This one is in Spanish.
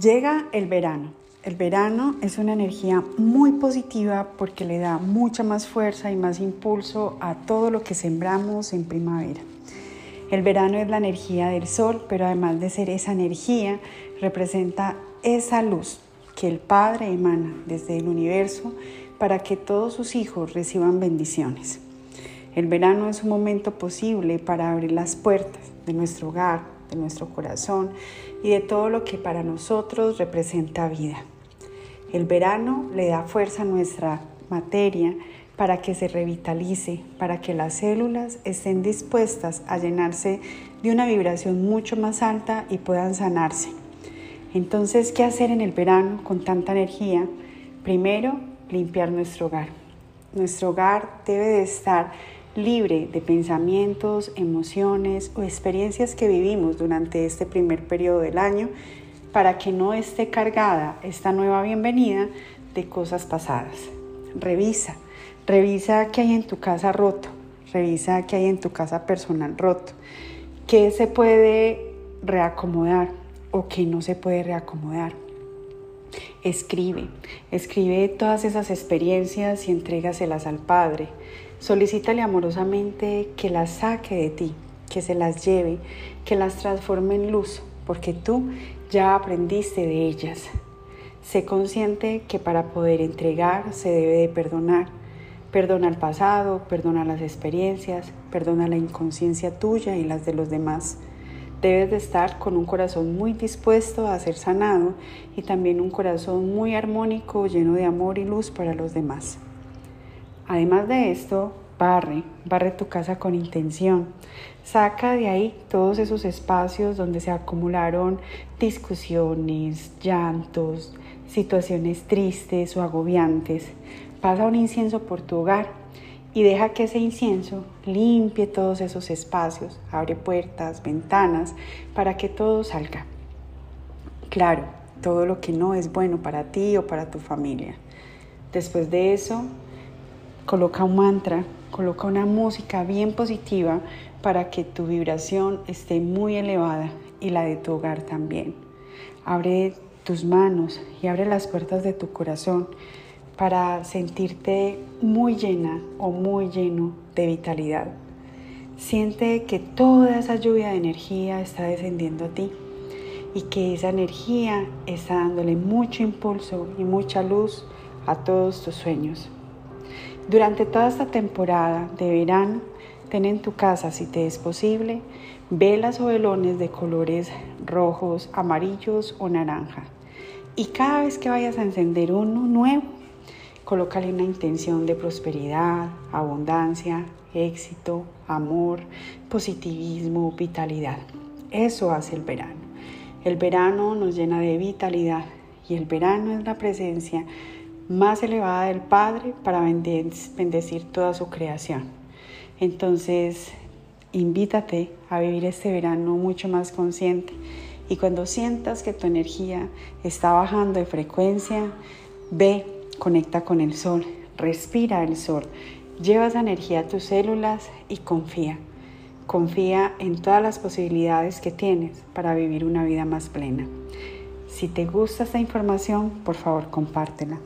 Llega el verano. El verano es una energía muy positiva porque le da mucha más fuerza y más impulso a todo lo que sembramos en primavera. El verano es la energía del sol, pero además de ser esa energía, representa esa luz que el Padre emana desde el universo para que todos sus hijos reciban bendiciones. El verano es un momento posible para abrir las puertas de nuestro hogar, de nuestro corazón y de todo lo que para nosotros representa vida. El verano le da fuerza a nuestra materia para que se revitalice, para que las células estén dispuestas a llenarse de una vibración mucho más alta y puedan sanarse. Entonces, ¿qué hacer en el verano con tanta energía? Primero, limpiar nuestro hogar. Nuestro hogar debe de estar libre de pensamientos, emociones o experiencias que vivimos durante este primer periodo del año para que no esté cargada esta nueva bienvenida de cosas pasadas. Revisa, revisa qué hay en tu casa roto, revisa qué hay en tu casa personal roto, qué se puede reacomodar o qué no se puede reacomodar. Escribe, escribe todas esas experiencias y entrégaselas al Padre. Solicítale amorosamente que las saque de ti, que se las lleve, que las transforme en luz, porque tú ya aprendiste de ellas. Sé consciente que para poder entregar se debe de perdonar. Perdona el pasado, perdona las experiencias, perdona la inconsciencia tuya y las de los demás. Debes de estar con un corazón muy dispuesto a ser sanado y también un corazón muy armónico, lleno de amor y luz para los demás. Además de esto, barre, barre tu casa con intención. Saca de ahí todos esos espacios donde se acumularon discusiones, llantos, situaciones tristes o agobiantes. Pasa un incienso por tu hogar y deja que ese incienso limpie todos esos espacios, abre puertas, ventanas, para que todo salga. Claro, todo lo que no es bueno para ti o para tu familia. Después de eso, Coloca un mantra, coloca una música bien positiva para que tu vibración esté muy elevada y la de tu hogar también. Abre tus manos y abre las puertas de tu corazón para sentirte muy llena o muy lleno de vitalidad. Siente que toda esa lluvia de energía está descendiendo a ti y que esa energía está dándole mucho impulso y mucha luz a todos tus sueños. Durante toda esta temporada de verano, ten en tu casa, si te es posible, velas o velones de colores rojos, amarillos o naranja. Y cada vez que vayas a encender uno nuevo, colócale una intención de prosperidad, abundancia, éxito, amor, positivismo, vitalidad. Eso hace el verano. El verano nos llena de vitalidad y el verano es la presencia más elevada del Padre para bendecir toda su creación. Entonces, invítate a vivir este verano mucho más consciente y cuando sientas que tu energía está bajando de frecuencia, ve, conecta con el sol, respira el sol, lleva esa energía a tus células y confía. Confía en todas las posibilidades que tienes para vivir una vida más plena. Si te gusta esta información, por favor compártela.